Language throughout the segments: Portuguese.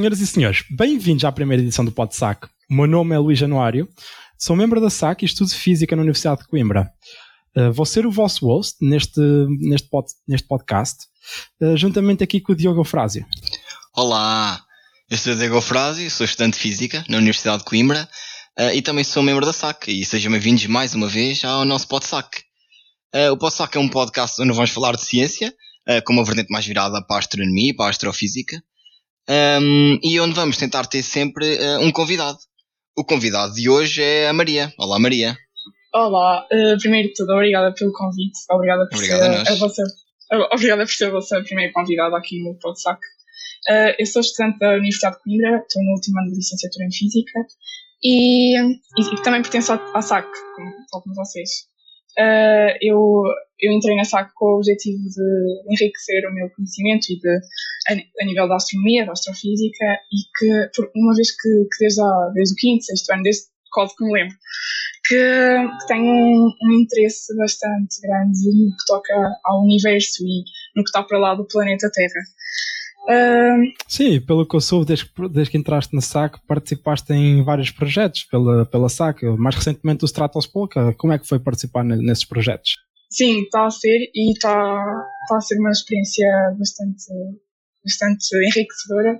Senhoras e senhores, bem-vindos à primeira edição do PodSac. O meu nome é Luís Januário, sou membro da SAC e estudo Física na Universidade de Coimbra. Uh, vou ser o vosso host neste, neste, pod, neste podcast, uh, juntamente aqui com o Diogo Frásio. Olá, eu sou o Diogo Frásio, sou estudante de Física na Universidade de Coimbra uh, e também sou membro da SAC. E sejam bem-vindos mais uma vez ao nosso PodSac. o PodSac é um podcast onde vamos falar de ciência, com uma vertente mais virada para a astronomia e para a astrofísica um, e onde vamos tentar ter sempre uh, um convidado. O convidado de hoje é a Maria. Olá, Maria. Olá, uh, primeiro de tudo, obrigada pelo convite. Obrigada por, ser, a, a vossa, obrigada por ser a vossa primeira convidada aqui no PodSac. Uh, eu sou estudante da Universidade de Coimbra, estou no último ano de licenciatura em Física e, e, e também pertenço à SAC, como, como vocês. Uh, eu, eu entrei na SAC com o objetivo de enriquecer o meu conhecimento e de, a, a nível da astronomia, da astrofísica, e que, por uma vez que, que desde, a, desde o quinto, sexto ano, desde quase que me lembro, que, que tenho um, um, interesse bastante grande no que toca ao universo e no que está para lá do planeta Terra. Sim, pelo que eu soube, desde, desde, que entraste na SAC, participaste em vários projetos pela, pela SAC, mais recentemente o Stratos Polka. Como é que foi participar nesses projetos? Sim, está a ser e está, está a ser uma experiência bastante, bastante enriquecedora.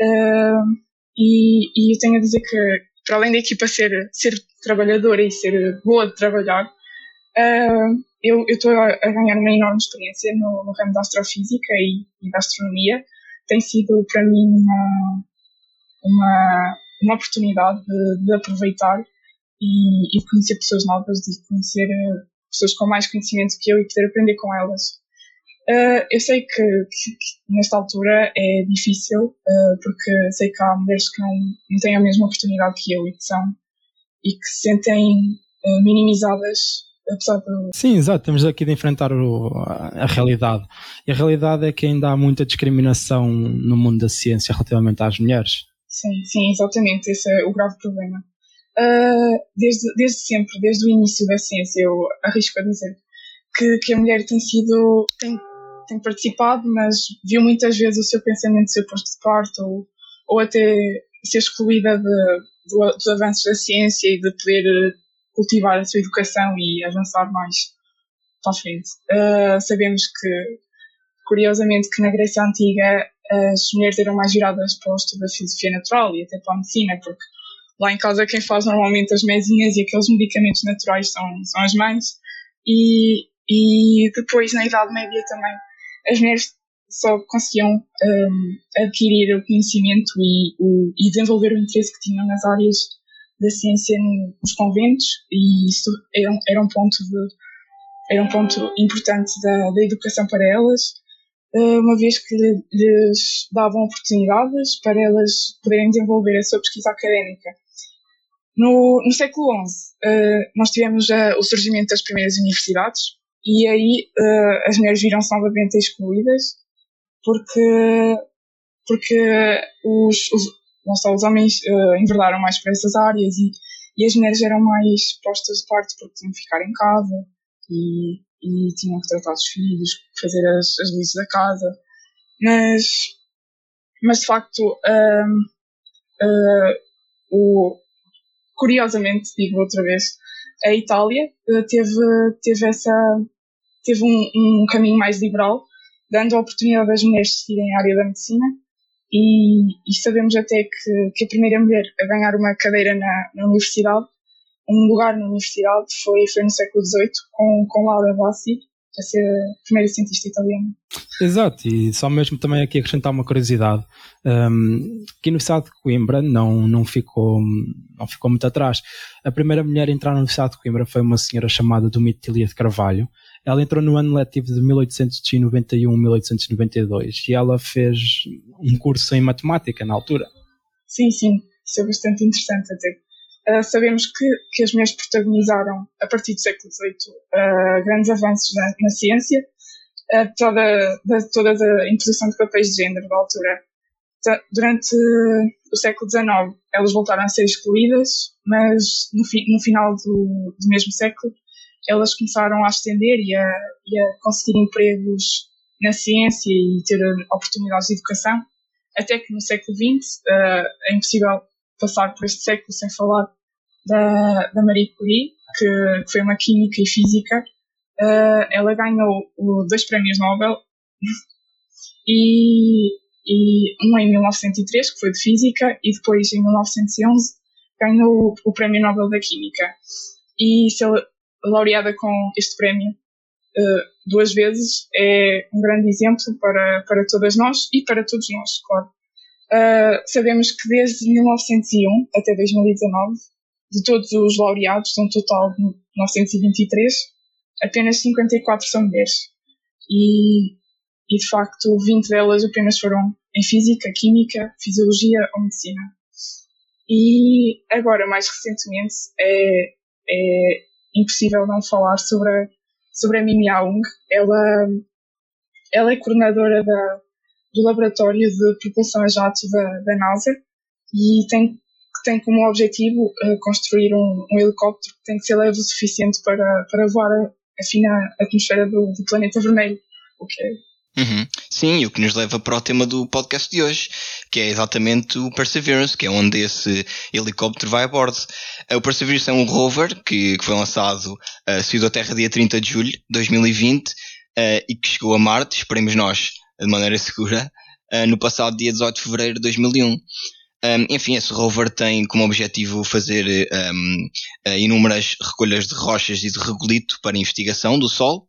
Uh, e, e eu tenho a dizer que, para além da equipa ser, ser trabalhadora e ser boa de trabalhar, uh, eu estou a, ganhar uma enorme experiência no, no ramo da astrofísica e, e, da astronomia. Tem sido para mim uma, uma, uma oportunidade de, de aproveitar e, e, de conhecer pessoas novas, de conhecer pessoas com mais conhecimento que eu e poder aprender com elas. Uh, eu sei que, que, que, nesta altura é difícil, uh, porque sei que há mulheres que não, não têm a mesma oportunidade que eu e que são, e que se sentem uh, minimizadas apesar de... Sim, exato, temos aqui de enfrentar o, a, a, realidade. E a realidade é que ainda há muita discriminação no mundo da ciência relativamente às mulheres. Sim, sim, exatamente, esse é o grave problema. Uh, desde, desde sempre, desde o início da ciência, eu arrisco a dizer que, que a mulher tem sido, tem, tem participado, mas viu muitas vezes o seu pensamento ser posto de parte ou, ou até ser excluída de, do, dos avanços da ciência e de poder cultivar a sua educação e avançar mais para a frente. Uh, sabemos que, curiosamente, que na Grécia Antiga as mulheres eram mais viradas para o estudo da filosofia natural e até para a medicina, porque lá em casa quem faz normalmente as mesinhas e aqueles medicamentos naturais são, são as mães. E, e depois, na Idade Média também, as mulheres só conseguiam um, adquirir o conhecimento e, o, e desenvolver o interesse que tinham nas áreas da ciência nos conventos e isso era, era um ponto de, era um ponto importante da, da educação para elas, eh, uma vez que lhes davam oportunidades para elas poderem desenvolver a sua pesquisa académica. No, no século XI, eh, nós tivemos o surgimento das primeiras universidades e aí eh, as mulheres viram-se novamente excluídas porque, porque os, os não só os homens uh, enverdaram mais para essas áreas e, e as mulheres eram mais postas de parte porque tinham que ficar em casa e, e tinham que tratar dos filhos, fazer as, as luzes da casa. Mas, mas de facto, uh, o, curiosamente, digo outra vez, a Itália uh, teve, teve, essa, teve um, um caminho mais liberal, dando a oportunidade às mulheres seguirem a área da medicina. E, e, sabemos até que, que, a primeira mulher a ganhar uma cadeira na, na, universidade, um lugar na universidade, foi, foi no século XVIII, com, com Laura Bassi, a ser a primeira cientista italiana. Exato, e só mesmo também aqui acrescentar uma curiosidade, um, que a Universidade de Coimbra não, não, ficou, não ficou muito atrás. A primeira mulher a entrar na Universidade de Coimbra foi uma senhora chamada Domitília de Carvalho, ela entrou no ano letivo de 1891-1892 e ela fez um curso em matemática na altura. Sim, sim, isso é bastante interessante até. Uh, sabemos que, que as mulheres protagonizaram, a partir do século XVIII, uh, grandes avanços na, na ciência, uh, de toda a imposição de papéis de género da altura. Durante o século XIX, elas voltaram a ser excluídas, mas no, fi, no final do, do mesmo século, elas começaram a ascender e a, e a conseguir empregos na ciência e ter oportunidades de educação. até que no século XX é impossível passar por este século sem falar da, da Marie Curie, que, que foi uma química e física. Uh, ela ganhou dois prémios Nobel e, e um em 1903, que foi de física, e depois em 1911 ganhou o prémio Nobel da Química. E ser laureada com este prémio uh, duas vezes é um grande exemplo para, para todas nós e para todos nós, claro. Uh, sabemos que desde 1901 até 2019, de todos os laureados, um total de 923, apenas 54 são mulheres. E, e de facto, 20 delas apenas foram em Física, Química, Fisiologia ou Medicina. E agora, mais recentemente, é, é impossível não falar sobre a, sobre a Mimi Aung. Ela, ela é coordenadora da, do Laboratório de Propulsão a Jato da, da NASA e tem, tem como objetivo uh, construir um, um, helicóptero que tem que ser leve o suficiente para, para voar a, a fina atmosfera do, do planeta vermelho, o que é Uhum. Sim, o que nos leva para o tema do podcast de hoje, que é exatamente o Perseverance, que é onde esse helicóptero vai a bordo. Eh, o Perseverance é um rover que, que foi lançado, uh, saiu da Terra dia 30 de julho de 2020 uh, e que chegou a Marte, esperemos nós, de maneira segura, uh, no passado dia 18 de fevereiro de 2001. Um, enfim, esse rover tem como objetivo fazer um, inúmeras recolhas de rochas e de regolito para investigação do Sol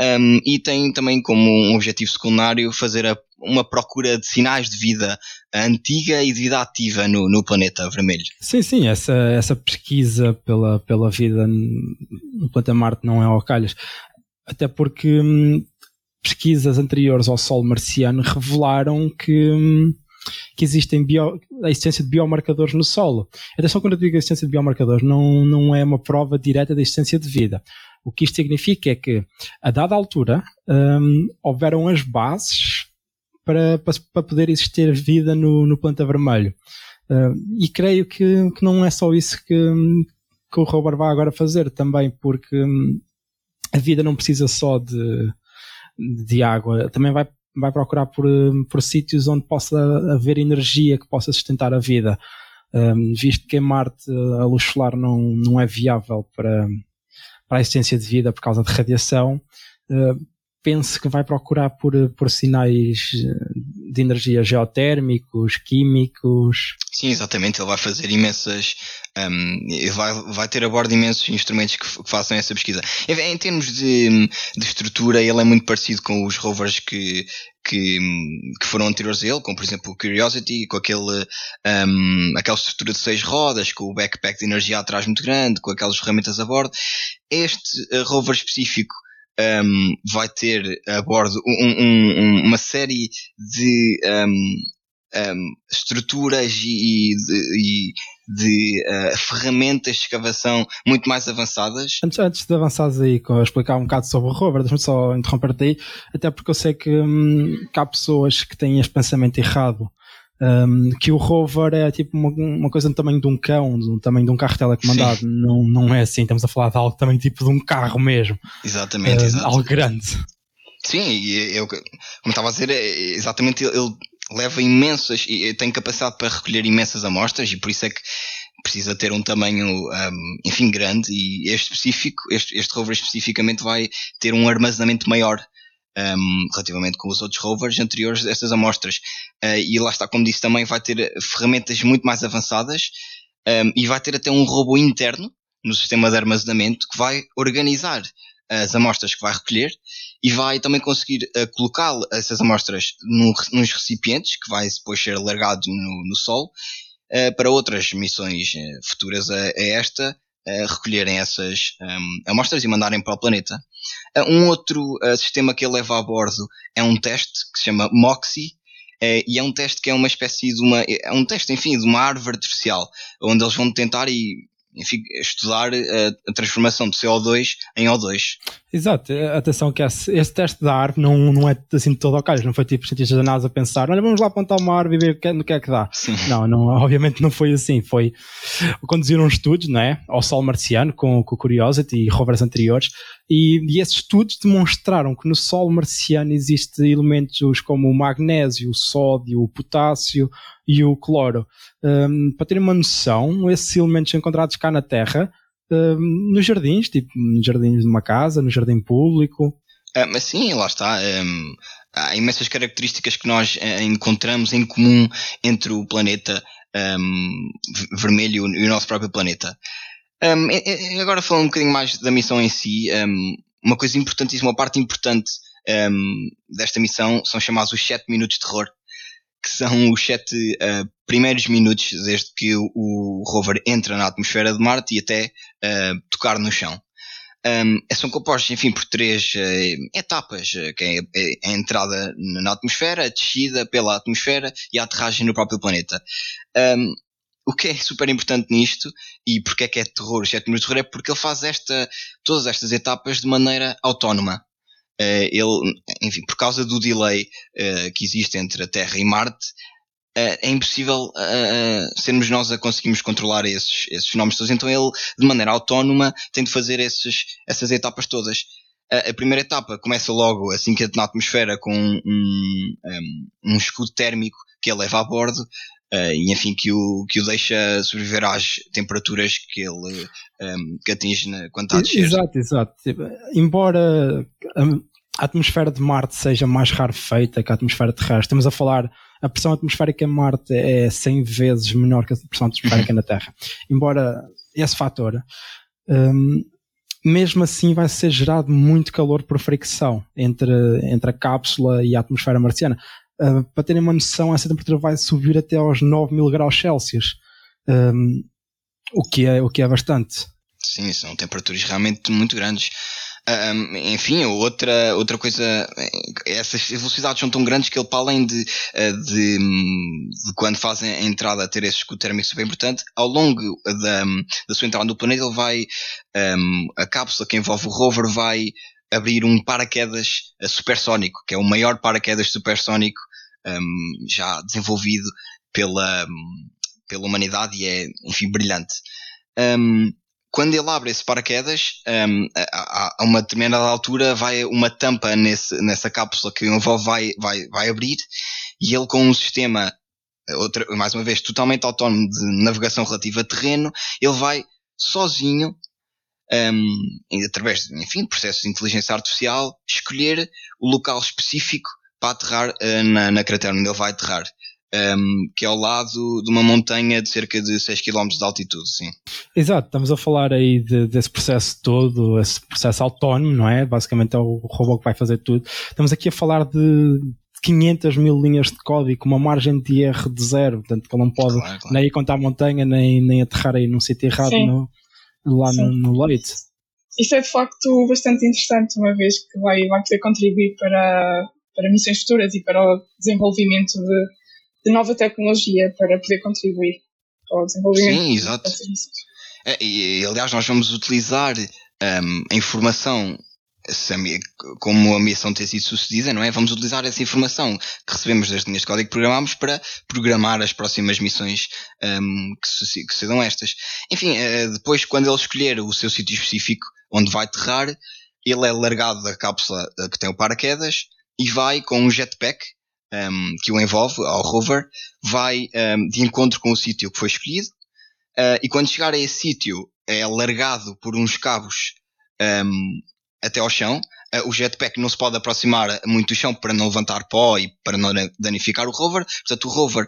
um, e tem também como um objetivo secundário fazer a, uma procura de sinais de vida antiga e de vida ativa no, no planeta vermelho. Sim, sim, essa, essa pesquisa pela, pela vida no planeta Marte não é ao calhas. Até porque hum, pesquisas anteriores ao Sol marciano revelaram que. Hum, que existem bio, a existência de biomarcadores no solo. Atenção quando eu digo a existência de biomarcadores, não, não é uma prova direta da existência de vida. O que isto significa é que, a dada altura, um, houveram as bases para, para, para, poder existir vida no, no planeta vermelho. Uh, e creio que, que não é só isso que, que o rover vai agora fazer também, porque um, a vida não precisa só de, de água, também vai, vai procurar por, por sítios onde possa haver energia que possa sustentar a vida. Um, visto que em Marte a luz solar não, não é viável para, para a existência de vida por causa de radiação, uh, penso que vai procurar por, por sinais de energia geotérmicos, químicos. Sim, exatamente. Ele vai fazer imensas. Um, vai, vai ter a bordo imensos instrumentos que, que façam essa pesquisa. Em, em termos de, de, estrutura, ele é muito parecido com os rovers que, que, que foram anteriores a ele, como por exemplo o Curiosity, com aquele, um, aquela estrutura de seis rodas, com o backpack de energia atrás muito grande, com aquelas ferramentas a bordo. Este uh, rover específico um, vai ter a bordo um, um, uma série de estruturas e, de, e de uh, ferramentas de escavação muito mais avançadas. Antes, antes de avançares aí a explicar um bocado sobre o rover, deixa-me só interromper-te aí, até porque eu sei que, hum, que há pessoas que têm este pensamento errado um, que o rover é tipo uma, uma, coisa do tamanho de um cão, do tamanho de um carro telecomandado. Não, não é assim, estamos a falar de algo também tipo de um carro mesmo. Exatamente, uh, exatamente. Algo grande. Sim, e eu, como estava a dizer, é, exatamente ele leva imensas e tem capacidade para recolher imensas amostras e por isso é que precisa ter um tamanho, um, enfim, grande e este específico, este, este rover especificamente vai ter um armazenamento maior um, relativamente com os outros rovers anteriores a estas amostras. Uh, e lá está, como disse também, vai ter ferramentas muito mais avançadas um, e vai ter até um robô interno no sistema de armazenamento que vai organizar as amostras que vai recolher e vai também conseguir uh, colocar essas amostras no, nos recipientes que vai depois ser largado no, no solo uh, para outras missões uh, futuras a, a esta recolherem essas um, amostras e mandarem para o planeta. Uh, um outro uh, sistema que ele leva a bordo é um teste que se chama MOXIE, uh, e é um teste que é uma espécie de uma. É um teste, enfim, de uma árvore artificial, onde eles vão tentar e enfim, estudar a, a, transformação de CO2 em O2. Exato, atenção que esse, esse teste da árvore não, não é assim todo ao calhas, não foi tipo cientistas da NASA a pensar, olha, vamos lá apontar uma árvore e ver no que é que dá. Sim. Não, não, obviamente não foi assim, foi conduziram estudos, não é, ao Sol marciano com, com o Curiosity e rovers anteriores e, e, esses estudos demonstraram que no Sol marciano existem elementos como o magnésio, o sódio, o potássio e o cloro. Um, para terem uma noção, esses elementos encontrados cá na Terra, um, nos jardins, tipo nos jardins de uma casa, no jardim público. Ah, mas sim, lá está. Um, há imensas características que nós uh, encontramos em comum entre o planeta vermelho e o nosso próprio planeta. Um, agora falando um bocadinho mais da missão em si, um, uma coisa importantíssima, uma parte importante desta missão são chamados os 7 minutos de terror, que são os 7 uh, primeiros minutos desde que o, o, rover entra na atmosfera de Marte e até uh, tocar no chão. Um, são compostos, enfim, por três uh, etapas, que é, é a entrada na atmosfera, a descida pela atmosfera e a aterragem no próprio planeta. Um, o que é super importante nisto e porque é que é terror, os 7 minutos de terror, é porque ele faz esta, todas estas etapas de maneira autónoma. Uh, ele, enfim, por causa do delay uh, que existe entre a Terra e Marte, uh, é impossível sermos nós a conseguirmos controlar esses, esses fenómenos todos. Então ele, de maneira autónoma, tem de fazer esses, essas etapas todas. A primeira etapa começa logo assim que entra na atmosfera com um, um, um escudo térmico que ele leva a bordo, Uh, e enfim que o, que o deixa sobreviver às temperaturas que ele um, ehm, que atinge na, quando está a descer. Exato, exato. Tipo, embora a atmosfera de Marte seja mais rarefeita que a atmosfera terrestre, estamos a falar a pressão atmosférica em Marte é 100 vezes menor que a pressão atmosférica na Terra. Embora esse fator, um, ehm, mesmo assim vai ser gerado muito calor por fricção entre, entre a cápsula e a atmosfera marciana. Uh, para terem uma noção, essa temperatura vai subir até aos 9 mil graus Celsius, um, o, que é, o que é bastante. Sim, são temperaturas realmente muito grandes. Um, enfim, outra, outra coisa, essas velocidades são tão grandes que ele, para além de, de, de quando fazem a entrada ter esse escudo térmico super importante, ao longo da, da sua entrada no planeta, ele vai, um, a cápsula que envolve o rover vai abrir um paraquedas supersónico, que é o maior paraquedas supersónico um, já desenvolvido pela, pela humanidade e é, enfim, brilhante. Um, quando ele abre esse paraquedas, um, a, a, uma determinada altura vai uma tampa nesse, nessa cápsula que vai, vai, vai abrir e ele com um sistema, outra, mais uma vez, totalmente autónomo de navegação relativa a terreno, ele vai sozinho, um, através de, enfim, processos de inteligência artificial, escolher o local específico para aterrar uh, na, na cratera onde ele vai aterrar. Um, que é ao lado de uma montanha de cerca de 6 km de altitude, sim. Exato, estamos a falar aí de, desse processo todo, esse processo autónomo, não é? Basicamente é o robô que vai fazer tudo. Estamos aqui a falar de 500 mil linhas de código, com uma margem de erro de zero, portanto que ele não pode claro, claro. nem ir contra a montanha, nem, nem aterrar aí num sítio errado no, lá no, no leite. Isso é de facto bastante interessante, uma vez que vai, vai poder contribuir para, para missões futuras e para o desenvolvimento de, de nova tecnologia para poder contribuir para o desenvolvimento Sim, exato. É, e, aliás, nós vamos utilizar um, a informação como a missão tem sido sucedida, não é? Vamos utilizar essa informação que recebemos das linhas de código que programamos para programar as próximas missões um, que, que serão estas. Enfim, uh, depois, quando ele escolher o seu sítio específico onde vai aterrar, ele é largado da cápsula uh, que tem o paraquedas e vai com um jetpack um, que o envolve ao rover, vai um, de encontro com o sítio que foi escolhido uh, e quando chegar a esse sítio é largado por uns cabos um, até ao chão. Uh, o jetpack não se pode aproximar muito do chão para não levantar pó e para não danificar o rover. Portanto, o rover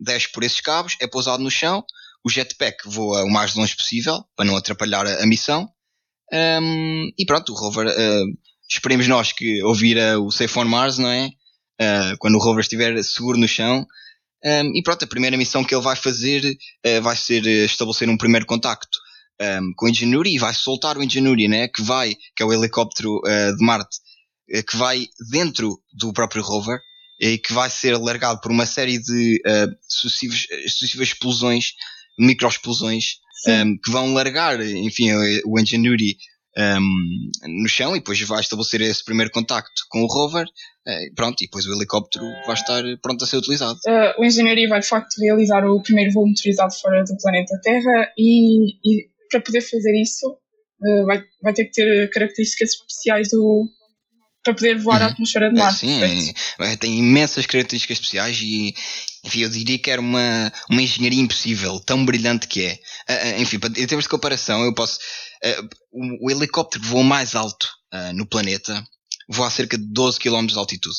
desce por esses cabos, é pousado no chão. O jetpack voa o mais longe possível para não atrapalhar a, a missão. e pronto, o rover uh, esperemos nós que ouvir o Safe on Mars, não é? Uh, quando o rover estiver seguro no chão. Um, e pronto, a primeira missão que ele vai fazer uh, vai ser estabelecer um primeiro contacto um, com o Ingenuity e vai soltar o Ingenuity, né? Que vai, que é o helicóptero uh, de Marte, que vai dentro do próprio rover e que vai ser largado por uma série de sucessivas, sucessivas explosões microexplosões um, que vão largar, enfim, o Ingenuity um, no chão e depois vai estabelecer esse primeiro contacto com o rover. Uh, pronto, e depois o helicóptero vai estar pronto a ser utilizado. Uh, o Engenharia vai de facto realizar o primeiro voo motorizado fora do planeta Terra e, e para poder fazer isso uh, vai, vai ter que ter características especiais do, para poder voar uhum. à atmosfera de Marte. Sim, é, tem imensas características especiais e, enfim, eu diria que era uma, uma engenharia impossível, tão brilhante que é. Uh, enfim, em termos de comparação, eu posso. Uh, o, o, helicóptero que voa mais alto no planeta voa a cerca de 12 km de altitude.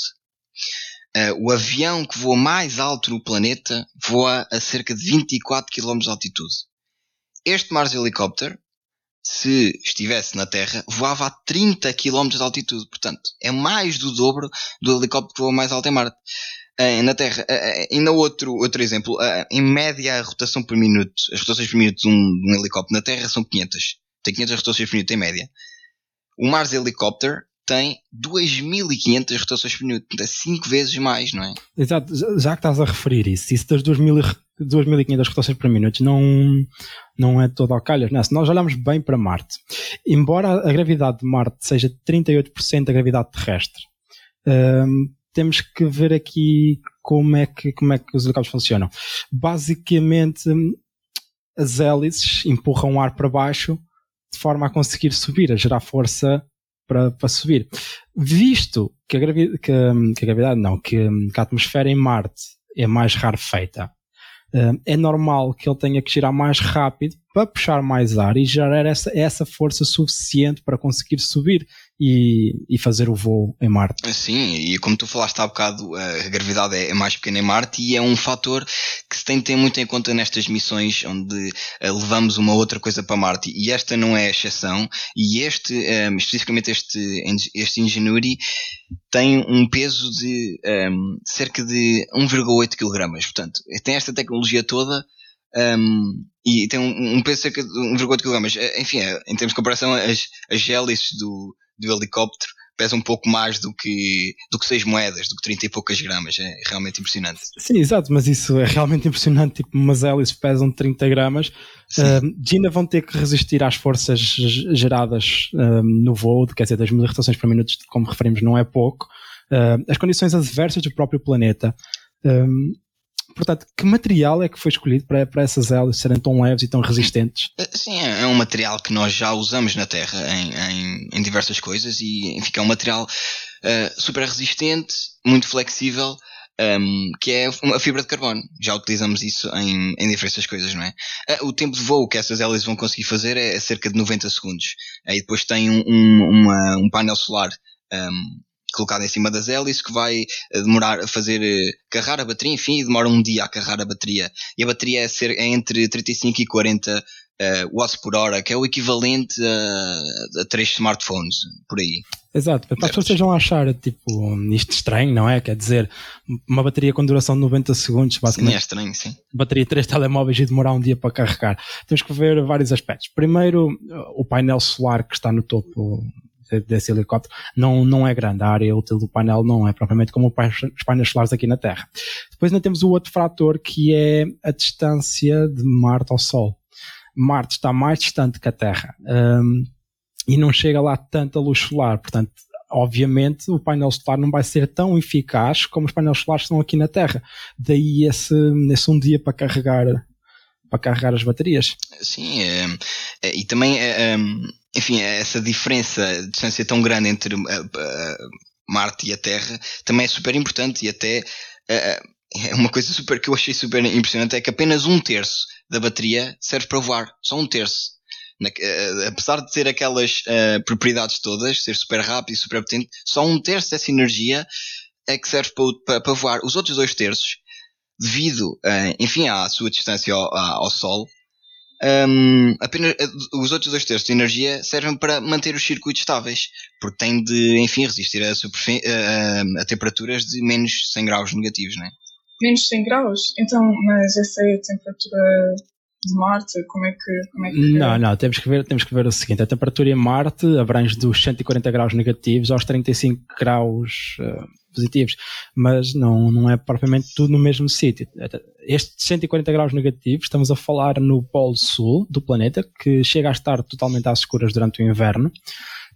o avião que voa mais alto no planeta voa a cerca de 24 km de altitude. Este Mars Helicopter se estivesse na Terra, voava a 30 km de altitude. Portanto, é mais do dobro do helicóptero que voa mais alto em Marte. Uh, na Terra, ainda outro, outro exemplo, em média a rotação por minuto, as rotações por minuto de um, de um, helicóptero na Terra são 500. Tem 500 rotações por minuto em média. O Mars Helicopter tem 2500 rotações por minuto, é 5 vezes mais, não é? Exato, já que estás a referir isso, isso das 2500 rotações por minuto não, não é todo ao calhas, não é? Se nós olharmos bem para Marte, embora a gravidade de Marte seja 38% da gravidade terrestre, hum, temos que ver aqui como é que, como é que os helicópteros funcionam. Basicamente, as hélices empurram o ar para baixo de forma a conseguir subir, a gerar força para, para subir. Visto que a, gravidade, que, que a gravidade não, que, que, a atmosfera em Marte é mais rarefeita, uh, é normal que ele tenha que girar mais rápido para puxar mais ar e gerar essa, essa força suficiente para conseguir subir e, e fazer o voo em Marte. Sim, e como tu falaste há bocado, a gravidade é mais pequena em Marte e é um fator que se tem de ter muito em conta nestas missões onde eh, levamos uma outra coisa para Marte. E esta não é a exceção, e este, um, ehm, especificamente este, este Ingenuity, tem um peso de um, ehm, cerca de 1,8 kg. Portanto, tem esta tecnologia toda um, e tem um, um peso cerca de 1,8 kg. Eh, enfim, é, em termos de comparação, as, as hélices do, do helicóptero pesa um pouco mais do que, do que 6 moedas, do que 30 e poucas gramas. É realmente impressionante. Sim, exato, mas isso é realmente impressionante. Tipo, umas hélices pesam 30 gramas. Uh, ainda vão ter que resistir às forças geradas no voo, quer dizer, das mil rotações por minuto, como referimos, não é pouco. Uh, as condições adversas do próprio planeta. Um, Portanto, que material é que foi escolhido para, para essas hélices serem tão leves e tão resistentes? Eh, sim, é, é um material que nós já usamos na Terra em, em, em diversas coisas e enfim, é um material uh, super resistente, muito flexível, um, ehm, que é a fibra de carbono. Já utilizamos isso em, em diversas coisas, não é? Uh, o tempo de voo que essas hélices vão conseguir fazer é, cerca de 90 segundos. Aí depois tem um, um, uma, um painel solar colocado em cima das hélices que vai eh, demorar a fazer uh, carregar a bateria, enfim, demora um dia a carregar a bateria. E a bateria é, ser, é entre 35 e 40 uh, watts por hora, que é o equivalente a, a três smartphones, por aí. Exato, para as pessoas estejam a achar tipo, isto estranho, não é? Quer dizer, uma bateria com duração de 90 segundos, basicamente. Sim, é estranho, sim. Bateria de 3 telemóveis e demorar um dia para carregar. Temos que ver vários aspectos. Primeiro, o painel solar que está no topo desse helicóptero não, não é grande. A área útil do painel não é propriamente como os painéis solares aqui na Terra. Depois ainda temos o outro fator que é a distância de Marte ao Sol. Marte está mais distante que a Terra um, e não chega lá tanta luz solar. Portanto, obviamente o painel solar não vai ser tão eficaz como os painéis solares estão aqui na Terra. Daí esse, esse um dia para carregar para carregar as baterias. Sim, é, é, e também é, enfim, essa diferença de distância tão grande entre uh, uh, Marte e a Terra também é super importante e até uh, é uma coisa super que eu achei super impressionante é que apenas um terço da bateria serve para voar, só um terço. Na, apesar de ter aquelas propriedades todas, ser super rápido e super potente, só um terço dessa energia é que serve para, para, para voar. Os outros dois terços, devido, enfim, à sua distância ao, ao Sol, um, apenas, eh, os outros dois terços de energia servem para manter os circuitos estáveis, porque têm de, enfim, resistir a, a, a temperaturas de menos 100 graus negativos, não é? Menos 100 graus? Então, mas essa é a temperatura de Marte? Como é que. Como é que... Não, não, temos que, ver, temos que ver o seguinte: a temperatura em Marte abrange dos 140 graus negativos aos 35 graus uh, positivos, mas não, não é propriamente tudo no mesmo sítio. Estes 140 graus negativos, estamos a falar no Polo Sul do planeta, que chega a estar totalmente às escuras durante o inverno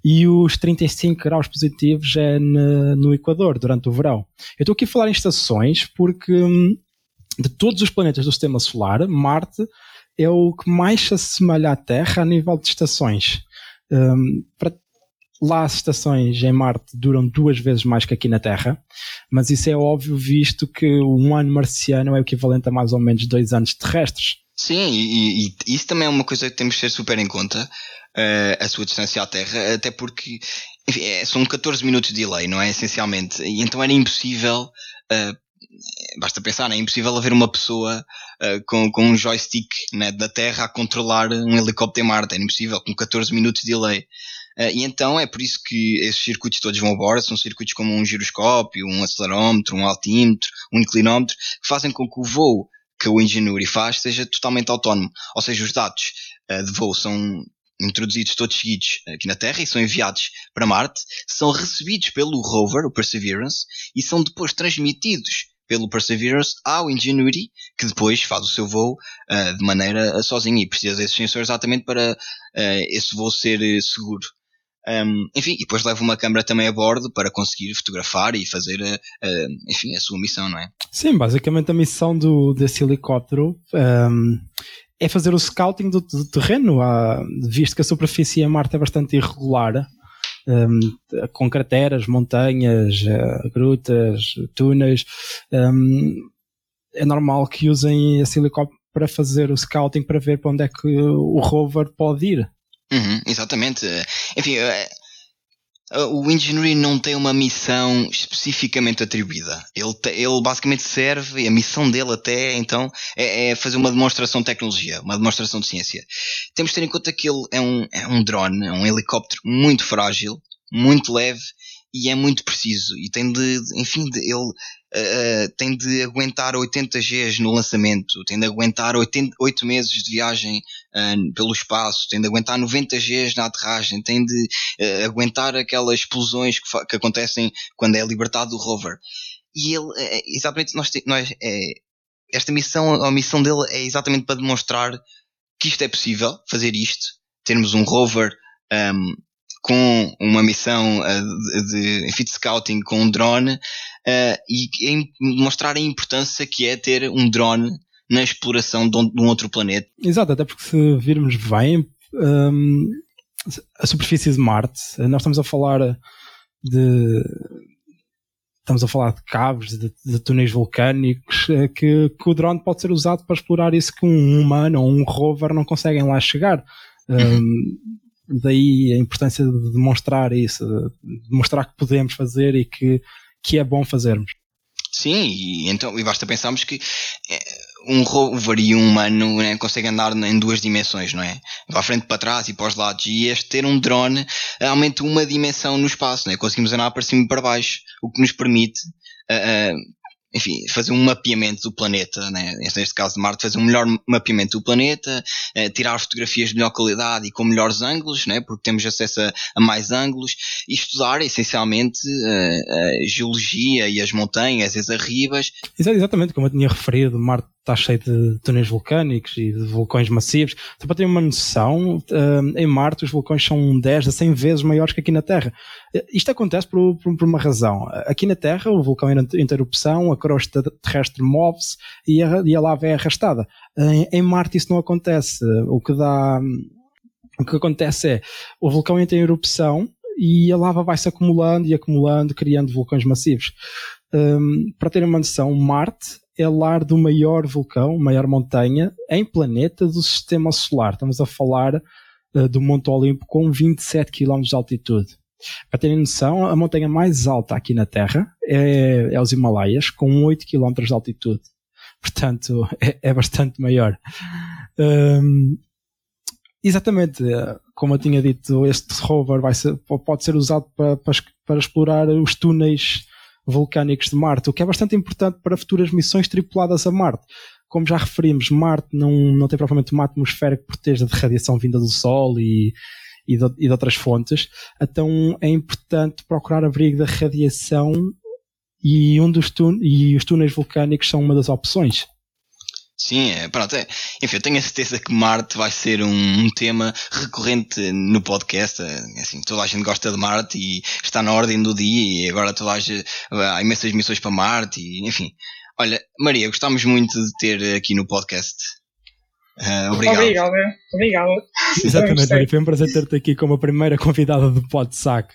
e os 35 graus positivos é no, no Equador, durante o verão. Eu estou aqui a falar em estações porque hum, de todos os planetas do sistema solar, Marte é o que mais se assemelha à Terra a nível de estações. Um, para, lá as estações em Marte duram duas vezes mais que aqui na Terra, mas isso é óbvio visto que um ano marciano é equivalente a mais ou menos dois anos terrestres. Sim, e, e, isso também é uma coisa que temos de ter super em conta, uh, a sua distância à Terra, até porque enfim, é, são 14 minutos de delay, não é? Essencialmente. E então era impossível, uh, basta pensar, é impossível haver uma pessoa uh, com, com um joystick né, da Terra a controlar um helicóptero em Marte. É impossível, com 14 minutos de delay. Uh, e então é por isso que esses circuitos todos vão a bordo, são circuitos como um giroscópio, um acelerómetro, um altímetro, um inclinómetro, que fazem com que o voo que o Ingenuity faz seja totalmente autónomo. Ou seja, os dados uh, de voo são introduzidos todos seguidos aqui na Terra e são enviados para Marte, são recebidos pelo rover, o Perseverance, e são depois transmitidos pelo Perseverance ao Ingenuity, que depois faz o seu voo uh, de maneira sozinho e precisa desses sensores exatamente para uh, esse voo ser seguro. Um, enfim, e depois leva uma câmera também a bordo para conseguir fotografar e fazer, enfim, a sua missão, não é? Sim, basicamente a missão do, desse helicóptero um, é fazer o scouting do, do terreno, ah, visto que a superfície em Marte é bastante irregular, um, com crateras, montanhas, uh, grutas, túneis. Um, é normal que usem esse helicóptero para fazer o scouting para ver para onde é que o rover pode ir. Uhum, exatamente. Enfim, eh, o Ingenuity não tem uma missão especificamente atribuída. Ele, ele basicamente serve, a missão dele até então é, é, fazer uma demonstração de tecnologia, uma demonstração de ciência. Temos de ter em conta que ele é um, é um drone, é um helicóptero muito frágil, muito leve e é muito preciso. E tem de, enfim, de, ele uh, tem de aguentar 80 Gs no lançamento, tem de aguentar 80, 8 meses de viagem uh, pelo espaço, tem de aguentar 90 Gs na aterragem, tem de uh, aguentar aquelas explosões que, que, acontecem quando é libertado do rover. E ele, exatamente, nós, nós esta missão, a missão dele é exatamente para demonstrar que isto é possível, fazer isto, termos um rover um, com uma missão de, de, de scouting com um drone e mostrar a importância que é ter um drone na exploração de um, outro planeta. Exato, até porque se virmos bem um, a superfície de Marte, nós estamos a falar de estamos a falar de cabos, de, de túneis vulcânicos, que, que, o drone pode ser usado para explorar isso que um humano ou um rover não conseguem lá chegar. Um, daí a importância de demonstrar isso, de mostrar que podemos fazer e que, que é bom fazermos. Sim, e, então, e basta pensarmos que é, um rover e um humano né, conseguem andar em duas dimensões, não é? Para frente, para trás e para os lados. E este ter um drone aumenta uma dimensão no espaço, não é? Conseguimos andar para cima e para baixo, o que nos permite uh, enfim, fazer um mapeamento do planeta, né? neste caso de Marte, fazer um melhor mapeamento do planeta, eh, tirar fotografias de melhor qualidade e com melhores ângulos, né? porque temos acesso a, a mais ângulos, e estudar essencialmente eh, a geologia e as montanhas, as arribas. Exatamente, como eu tinha referido, Marte está cheio de túneis vulcânicos e de vulcões massivos. Só para ter uma noção, eh, em Marte os vulcões são 10 a 100 vezes maiores que aqui na Terra. Eh, isto acontece por, por, uma razão. Aqui na Terra o vulcão entra em erupção, a crosta terrestre move-se e, e a, lava é arrastada. Em, Marte isso não acontece. O que dá... O que acontece é, o vulcão entra em erupção e a lava vai se acumulando e acumulando, criando vulcões massivos. Um, para terem uma noção, Marte é lar do maior vulcão, maior montanha em planeta do sistema solar. Estamos a falar uh, do Monte Olimpo com 27 km de altitude. Para terem noção, a montanha mais alta aqui na Terra é, é os Himalaias, com 8 km de altitude. Portanto, é, é bastante maior. Um, exatamente, eh, como eu tinha dito, este rover ser, pode ser usado para, para, para explorar os túneis vulcânicos de Marte, o que é bastante importante para futuras missões tripuladas a Marte. como já referimos, Marte não, não tem propriamente uma atmosfera que proteja de radiação vinda do Sol e, e, de, e de outras fontes, então é importante procurar abrigo da radiação e, um dos e os túneis vulcânicos são uma das opções. Sim, é, pronto. É. Enfim, eu tenho a certeza que Marte vai ser um, um, tema recorrente no podcast. É, assim, toda a gente gosta de Marte e está na ordem do dia e agora toda a gente, há imensas missões para Marte e, enfim. Olha, Maria, gostamos muito de ter aqui no podcast. Uh, obrigado. Obrigada. Obrigada. Exatamente, Maria. Foi um prazer ter-te aqui como a primeira convidada do PodSac.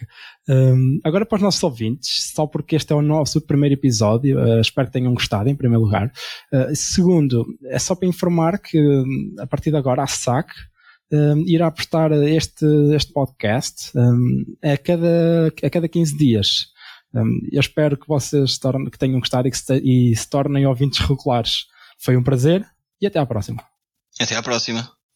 Um, agora para os nossos ouvintes, só porque este é o nosso primeiro episódio, uh, espero que tenham gostado em primeiro lugar. Uh, segundo, é só para informar que a partir de agora a SAC um, irá prestar este, este podcast um, a, cada, a cada 15 dias. eu espero que vocês tornem, que tenham gostado e, que se, e se tornem ouvintes regulares. Foi um prazer e até à próxima. Até à próxima.